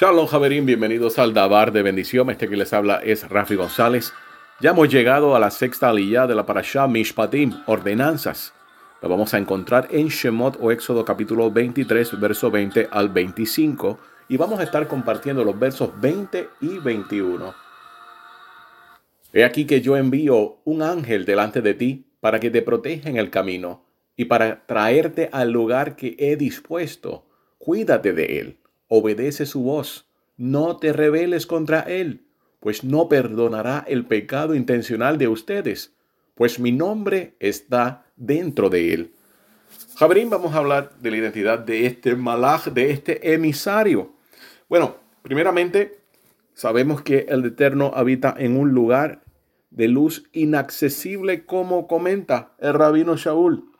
Shalom Javerín, bienvenidos al Dabar de Bendición. Este que les habla es Rafi González. Ya hemos llegado a la sexta aliyah de la parashá Mishpatim, ordenanzas. Lo vamos a encontrar en Shemot o Éxodo capítulo 23, verso 20 al 25. Y vamos a estar compartiendo los versos 20 y 21. He aquí que yo envío un ángel delante de ti para que te proteja en el camino y para traerte al lugar que he dispuesto. Cuídate de él obedece su voz, no te rebeles contra él, pues no perdonará el pecado intencional de ustedes, pues mi nombre está dentro de él. Jabrín, vamos a hablar de la identidad de este malaj, de este emisario. Bueno, primeramente, sabemos que el Eterno habita en un lugar de luz inaccesible, como comenta el rabino Shaul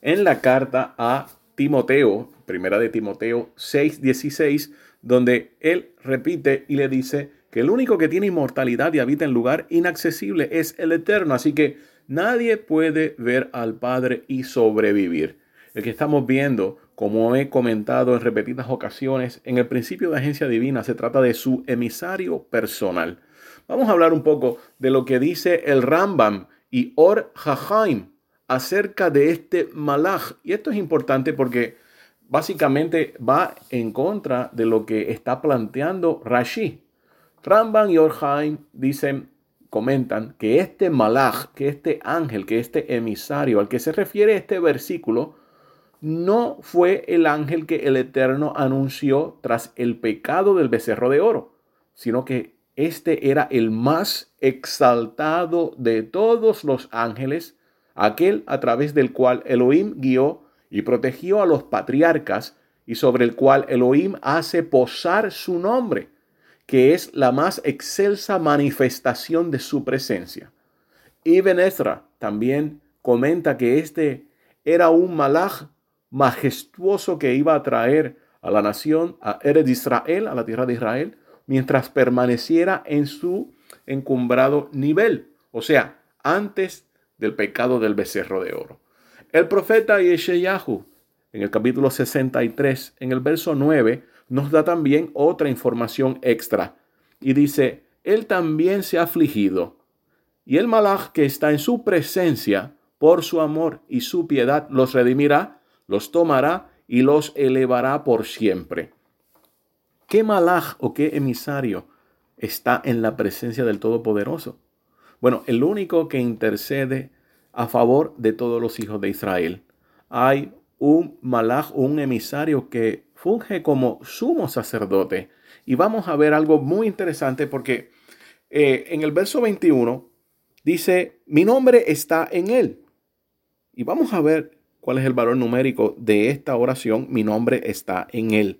en la carta a Timoteo, primera de Timoteo 6:16, donde él repite y le dice que el único que tiene inmortalidad y habita en lugar inaccesible es el eterno, así que nadie puede ver al Padre y sobrevivir. El que estamos viendo, como he comentado en repetidas ocasiones, en el principio de agencia divina se trata de su emisario personal. Vamos a hablar un poco de lo que dice el Rambam y Or Hahaim acerca de este malaj. Y esto es importante porque básicamente va en contra de lo que está planteando Rashi. Ramban y Orhaim dicen, comentan que este malaj, que este ángel, que este emisario al que se refiere este versículo, no fue el ángel que el Eterno anunció tras el pecado del becerro de oro, sino que este era el más exaltado de todos los ángeles aquel a través del cual Elohim guió y protegió a los patriarcas y sobre el cual Elohim hace posar su nombre, que es la más excelsa manifestación de su presencia. Ibn Ezra también comenta que este era un malaj majestuoso que iba a traer a la nación, a Ered Israel, a la tierra de Israel, mientras permaneciera en su encumbrado nivel, o sea, antes del pecado del becerro de oro. El profeta Yeshayahu, en el capítulo 63, en el verso 9, nos da también otra información extra y dice, Él también se ha afligido, y el malaj que está en su presencia, por su amor y su piedad, los redimirá, los tomará y los elevará por siempre. ¿Qué malaj o qué emisario está en la presencia del Todopoderoso? Bueno, el único que intercede a favor de todos los hijos de Israel. Hay un malaj, un emisario que funge como sumo sacerdote. Y vamos a ver algo muy interesante porque eh, en el verso 21 dice, mi nombre está en él. Y vamos a ver cuál es el valor numérico de esta oración, mi nombre está en él.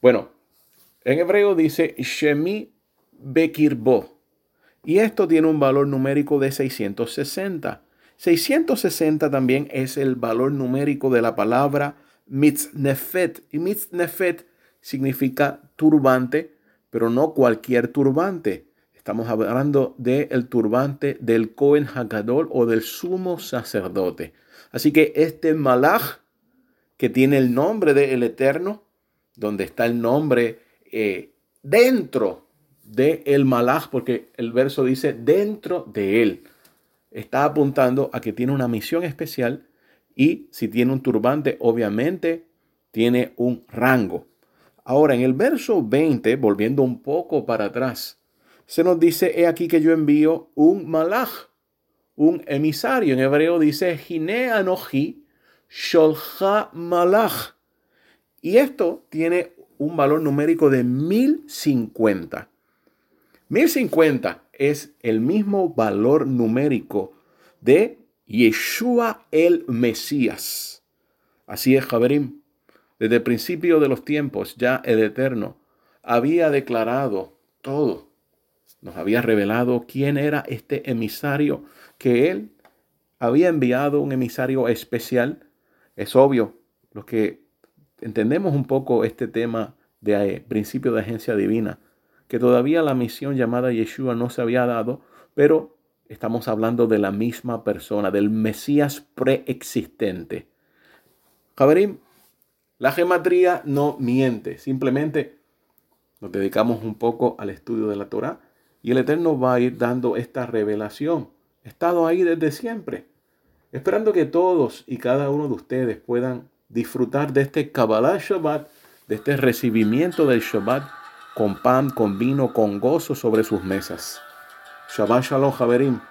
Bueno, en hebreo dice Shemi Bekirbo. Y esto tiene un valor numérico de 660. 660 también es el valor numérico de la palabra mitznefet. Y mitznefet significa turbante, pero no cualquier turbante. Estamos hablando del turbante del Cohen Hagadol o del sumo sacerdote. Así que este malach, que tiene el nombre del Eterno, donde está el nombre eh, dentro de el malaj, porque el verso dice dentro de él. Está apuntando a que tiene una misión especial y si tiene un turbante, obviamente tiene un rango. Ahora, en el verso 20, volviendo un poco para atrás, se nos dice, he aquí que yo envío un malaj, un emisario. En hebreo dice, anoji malach. Y esto tiene un valor numérico de 1050. 1050 es el mismo valor numérico de Yeshua el Mesías. Así es, Javerim. Desde el principio de los tiempos, ya el Eterno había declarado todo. Nos había revelado quién era este emisario, que él había enviado un emisario especial. Es obvio, los que entendemos un poco este tema de eh, principio de agencia divina, que todavía la misión llamada Yeshua no se había dado, pero estamos hablando de la misma persona, del Mesías preexistente. Javerim, La gematría no miente, simplemente nos dedicamos un poco al estudio de la Torah y el Eterno va a ir dando esta revelación. He estado ahí desde siempre, esperando que todos y cada uno de ustedes puedan disfrutar de este Kabbalah Shabbat, de este recibimiento del Shabbat con pan, con vino, con gozo sobre sus mesas. Shabbat Shalom.